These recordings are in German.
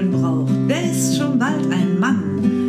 Muskeln braucht, der ist schon bald ein Mann.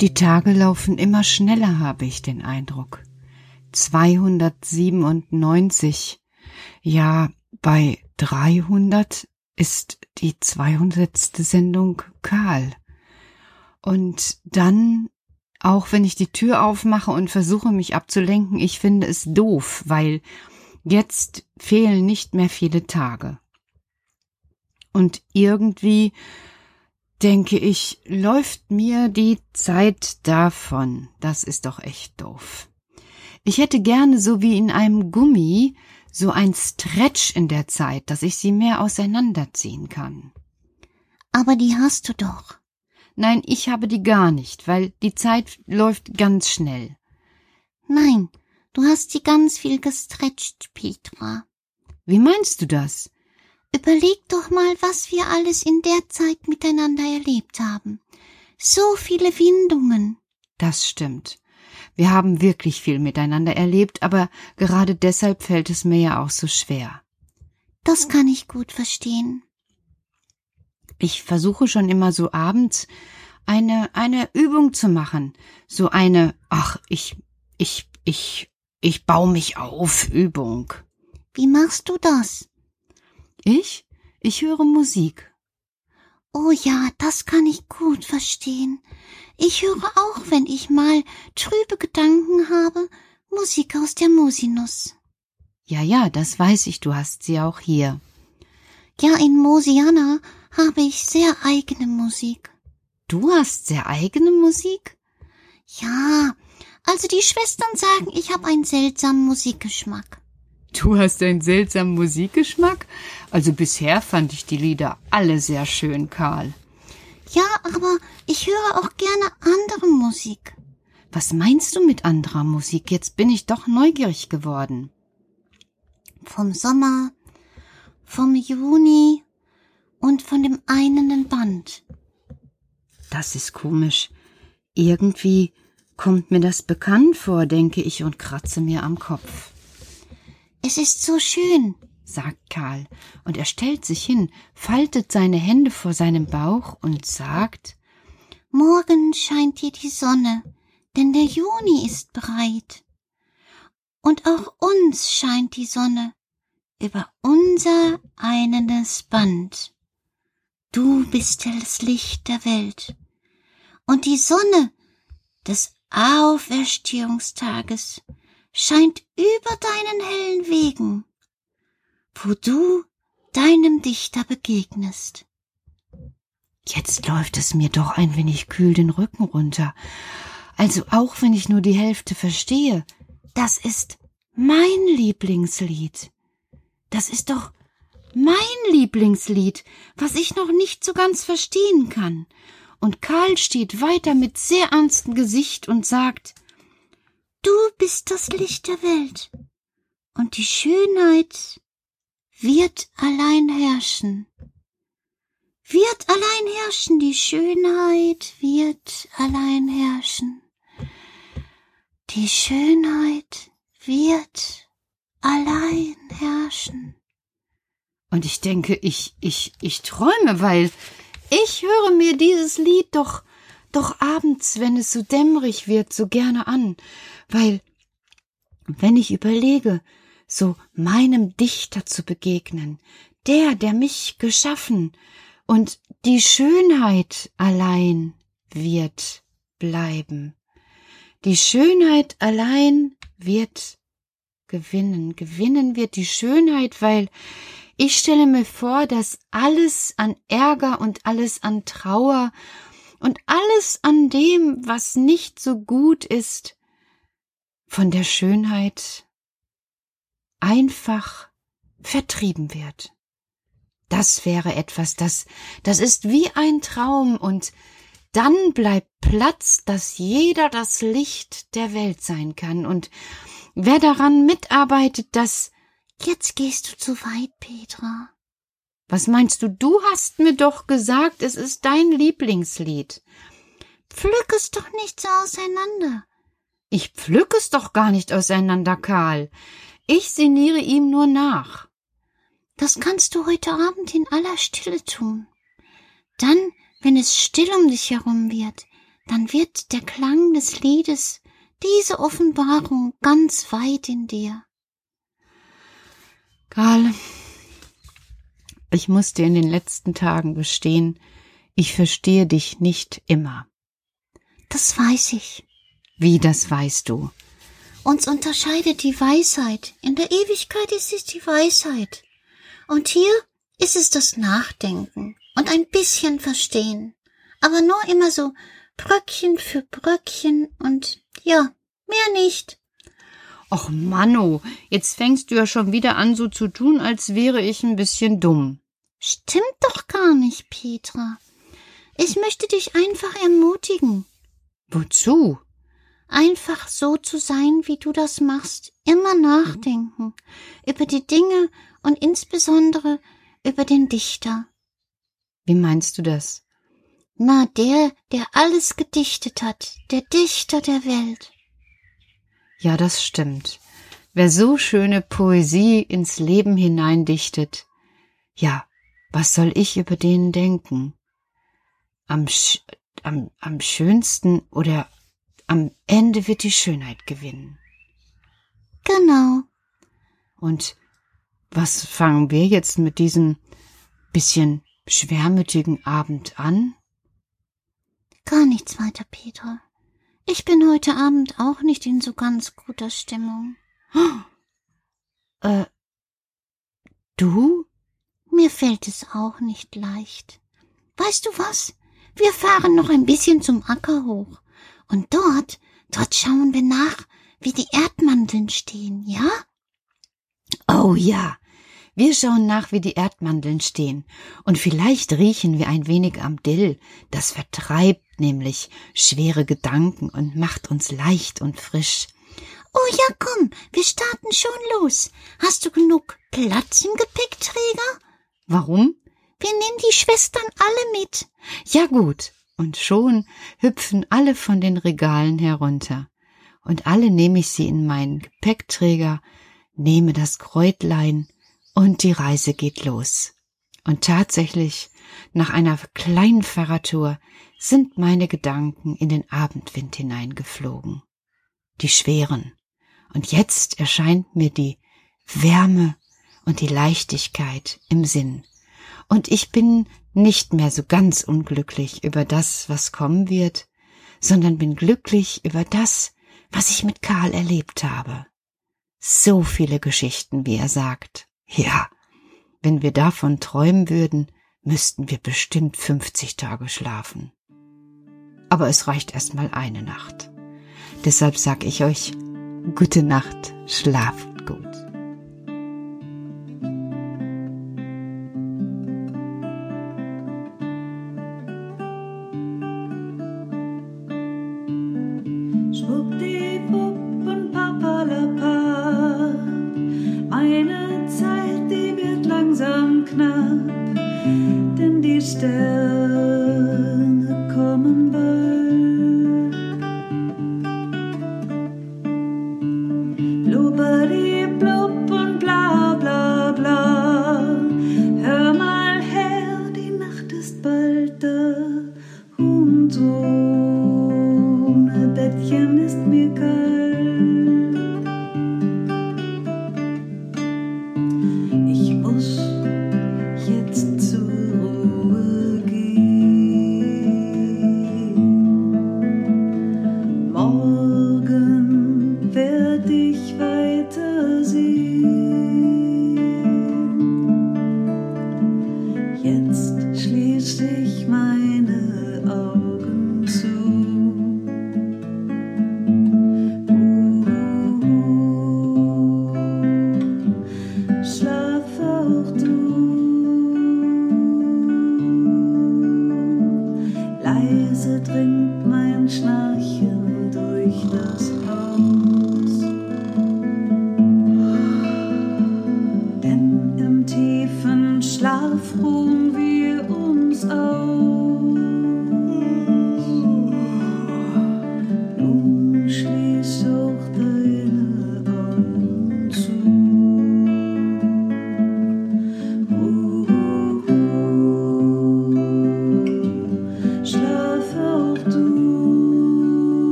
Die Tage laufen immer schneller, habe ich den Eindruck. 297. Ja, bei 300 ist die 200. Sendung kahl. Und dann, auch wenn ich die Tür aufmache und versuche mich abzulenken, ich finde es doof, weil Jetzt fehlen nicht mehr viele Tage. Und irgendwie, denke ich, läuft mir die Zeit davon. Das ist doch echt doof. Ich hätte gerne so wie in einem Gummi so ein Stretch in der Zeit, dass ich sie mehr auseinanderziehen kann. Aber die hast du doch. Nein, ich habe die gar nicht, weil die Zeit läuft ganz schnell. Nein, du hast sie ganz viel gestretcht, Petra. Wie meinst du das? Überleg doch mal, was wir alles in der Zeit miteinander erlebt haben. So viele Windungen. Das stimmt. Wir haben wirklich viel miteinander erlebt, aber gerade deshalb fällt es mir ja auch so schwer. Das kann ich gut verstehen. Ich versuche schon immer so abends eine, eine Übung zu machen. So eine, ach, ich, ich, ich, ich bau mich auf Übung. Wie machst du das? Ich? Ich höre Musik. Oh ja, das kann ich gut verstehen. Ich höre auch, wenn ich mal trübe Gedanken habe, Musik aus der Musinus. Ja, ja, das weiß ich, du hast sie auch hier. Ja, in Mosiana habe ich sehr eigene Musik. Du hast sehr eigene Musik? Ja, also die Schwestern sagen, ich habe einen seltsamen Musikgeschmack. Du hast einen seltsamen Musikgeschmack? Also bisher fand ich die Lieder alle sehr schön, Karl. Ja, aber ich höre auch gerne andere Musik. Was meinst du mit anderer Musik? Jetzt bin ich doch neugierig geworden. Vom Sommer, vom Juni und von dem einenden Band. Das ist komisch. Irgendwie kommt mir das bekannt vor, denke ich und kratze mir am Kopf. Es ist so schön, sagt Karl, und er stellt sich hin, faltet seine Hände vor seinem Bauch und sagt Morgen scheint dir die Sonne, denn der Juni ist bereit. Und auch uns scheint die Sonne über unser einenes Band. Du bist das Licht der Welt. Und die Sonne des Auferstehungstages scheint über deinen hellen Wegen wo du deinem Dichter begegnest. Jetzt läuft es mir doch ein wenig kühl den Rücken runter. Also auch wenn ich nur die Hälfte verstehe, das ist mein Lieblingslied. Das ist doch mein Lieblingslied, was ich noch nicht so ganz verstehen kann. Und Karl steht weiter mit sehr ernstem Gesicht und sagt Du bist das Licht der Welt, und die Schönheit wird allein herrschen. Wird allein herrschen, die Schönheit wird allein herrschen. Die Schönheit wird allein herrschen. Und ich denke, ich, ich, ich träume, weil ich höre mir dieses Lied doch, doch abends, wenn es so dämmerig wird, so gerne an, weil, wenn ich überlege, so meinem Dichter zu begegnen, der, der mich geschaffen, und die Schönheit allein wird bleiben. Die Schönheit allein wird gewinnen, gewinnen wird die Schönheit, weil ich stelle mir vor, dass alles an Ärger und alles an Trauer und alles an dem, was nicht so gut ist, von der Schönheit einfach vertrieben wird. Das wäre etwas, das, das ist wie ein Traum und dann bleibt Platz, dass jeder das Licht der Welt sein kann und wer daran mitarbeitet, dass Jetzt gehst du zu weit, Petra. Was meinst du? Du hast mir doch gesagt, es ist dein Lieblingslied. Pflück es doch nicht so auseinander. Ich pflück es doch gar nicht auseinander, Karl. Ich sinniere ihm nur nach. Das kannst du heute Abend in aller Stille tun. Dann, wenn es still um dich herum wird, dann wird der Klang des Liedes diese Offenbarung ganz weit in dir. Karl, ich muss dir in den letzten Tagen gestehen, ich verstehe dich nicht immer. Das weiß ich. Wie das weißt du? Uns unterscheidet die Weisheit. In der Ewigkeit ist es die Weisheit. Und hier ist es das Nachdenken und ein bisschen Verstehen. Aber nur immer so Bröckchen für Bröckchen und ja, mehr nicht. Och Manno, jetzt fängst du ja schon wieder an so zu tun, als wäre ich ein bisschen dumm. Stimmt doch gar nicht, Petra. Ich möchte dich einfach ermutigen. Wozu? Einfach so zu sein, wie du das machst. Immer nachdenken. Über die Dinge und insbesondere über den Dichter. Wie meinst du das? Na, der, der alles gedichtet hat, der Dichter der Welt. Ja, das stimmt. Wer so schöne Poesie ins Leben hineindichtet, ja, was soll ich über den denken? Am, sch am, am schönsten oder am Ende wird die Schönheit gewinnen. Genau. Und was fangen wir jetzt mit diesem bisschen schwermütigen Abend an? Gar nichts weiter, Petra. Ich bin heute Abend auch nicht in so ganz guter Stimmung. Äh, du? Mir fällt es auch nicht leicht. Weißt du was? Wir fahren noch ein bisschen zum Acker hoch. Und dort, dort schauen wir nach, wie die Erdmandeln stehen, ja? Oh ja, wir schauen nach, wie die Erdmandeln stehen, und vielleicht riechen wir ein wenig am Dill, das vertreibt nämlich schwere Gedanken und macht uns leicht und frisch. Oh ja, komm, wir starten schon los. Hast du genug Platz im Gepäckträger? Warum? Wir nehmen die Schwestern alle mit. Ja gut. Und schon hüpfen alle von den Regalen herunter. Und alle nehme ich sie in meinen Gepäckträger, nehme das Kräutlein und die Reise geht los. Und tatsächlich, nach einer kleinen Fahrradtour sind meine Gedanken in den Abendwind hineingeflogen. Die schweren. Und jetzt erscheint mir die Wärme und die Leichtigkeit im Sinn. Und ich bin nicht mehr so ganz unglücklich über das, was kommen wird, sondern bin glücklich über das, was ich mit Karl erlebt habe. So viele Geschichten, wie er sagt. Ja, wenn wir davon träumen würden, müssten wir bestimmt 50 Tage schlafen. Aber es reicht erst mal eine Nacht. Deshalb sag ich euch, gute Nacht, schlaft gut.